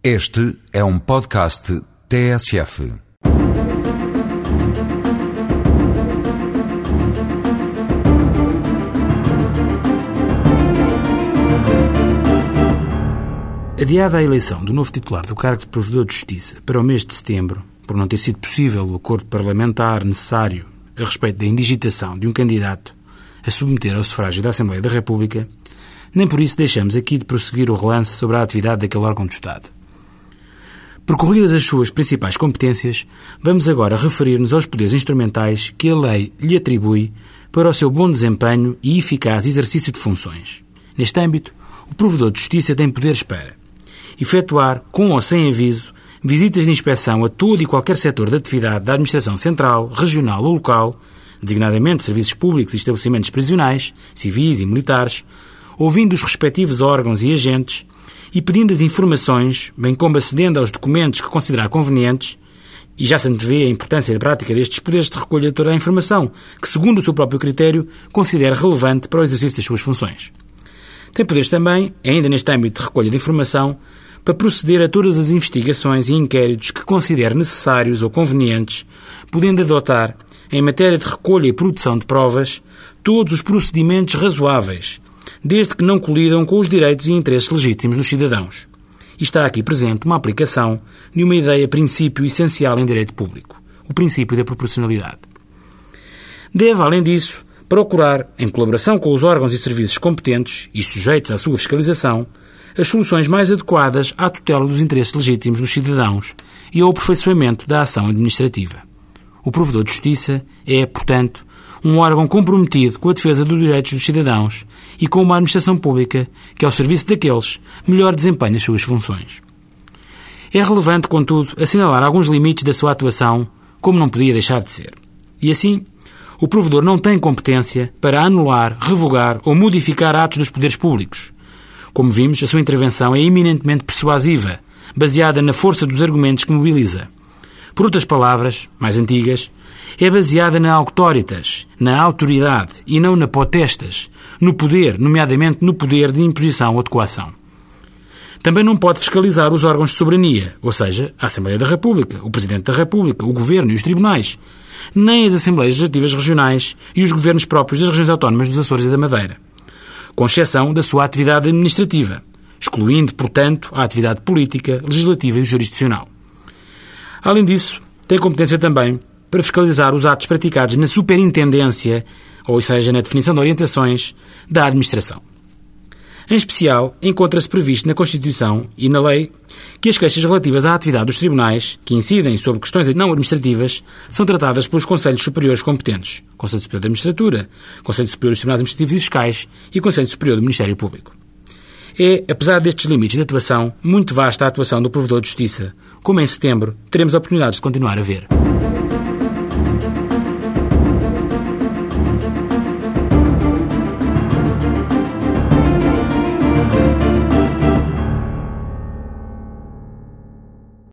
Este é um podcast TSF. Adiada a eleição do novo titular do cargo de Provedor de Justiça para o mês de setembro, por não ter sido possível o acordo parlamentar necessário a respeito da indigitação de um candidato a submeter ao sufrágio da Assembleia da República, nem por isso deixamos aqui de prosseguir o relance sobre a atividade daquele órgão de Estado. Percorridas as suas principais competências, vamos agora referir-nos aos poderes instrumentais que a lei lhe atribui para o seu bom desempenho e eficaz exercício de funções. Neste âmbito, o provedor de justiça tem poderes para efetuar, com ou sem aviso, visitas de inspeção a todo e qualquer setor de atividade da administração central, regional ou local, designadamente serviços públicos e estabelecimentos prisionais, civis e militares, ouvindo os respectivos órgãos e agentes e pedindo as informações, bem como acedendo aos documentos que considerar convenientes, e já se antevê a importância da prática destes poderes de recolha de toda a informação, que, segundo o seu próprio critério, considera relevante para o exercício das suas funções. Tem poderes também, ainda neste âmbito de recolha de informação, para proceder a todas as investigações e inquéritos que considere necessários ou convenientes, podendo adotar, em matéria de recolha e produção de provas, todos os procedimentos razoáveis, desde que não colidam com os direitos e interesses legítimos dos cidadãos. E está aqui presente uma aplicação de uma ideia princípio essencial em direito público, o princípio da proporcionalidade. Deve, além disso, procurar, em colaboração com os órgãos e serviços competentes e sujeitos à sua fiscalização, as soluções mais adequadas à tutela dos interesses legítimos dos cidadãos e ao aperfeiçoamento da ação administrativa. O provedor de justiça é, portanto, um órgão comprometido com a defesa dos direitos dos cidadãos e com uma administração pública que, ao serviço daqueles, melhor desempenha as suas funções. É relevante, contudo, assinalar alguns limites da sua atuação, como não podia deixar de ser. E assim, o provedor não tem competência para anular, revogar ou modificar atos dos poderes públicos. Como vimos, a sua intervenção é eminentemente persuasiva, baseada na força dos argumentos que mobiliza. Por outras palavras, mais antigas, é baseada na auctoritas, na autoridade e não na potestas, no poder, nomeadamente no poder de imposição ou de coação. Também não pode fiscalizar os órgãos de soberania, ou seja, a Assembleia da República, o Presidente da República, o Governo e os tribunais, nem as Assembleias Legislativas Regionais e os governos próprios das regiões autónomas dos Açores e da Madeira, com exceção da sua atividade administrativa, excluindo, portanto, a atividade política, legislativa e jurisdicional. Além disso, tem competência também para fiscalizar os atos praticados na superintendência, ou seja, na definição de orientações da administração. Em especial, encontra-se previsto na Constituição e na lei que as queixas relativas à atividade dos tribunais, que incidem sobre questões não administrativas, são tratadas pelos Conselhos Superiores competentes, Conselho Superior da Magistratura, Conselho Superior dos Tribunais Administrativos e Fiscais e Conselho Superior do Ministério Público. É, apesar destes limites de atuação, muito vasta a atuação do Provedor de Justiça, como em setembro teremos a oportunidade de continuar a ver.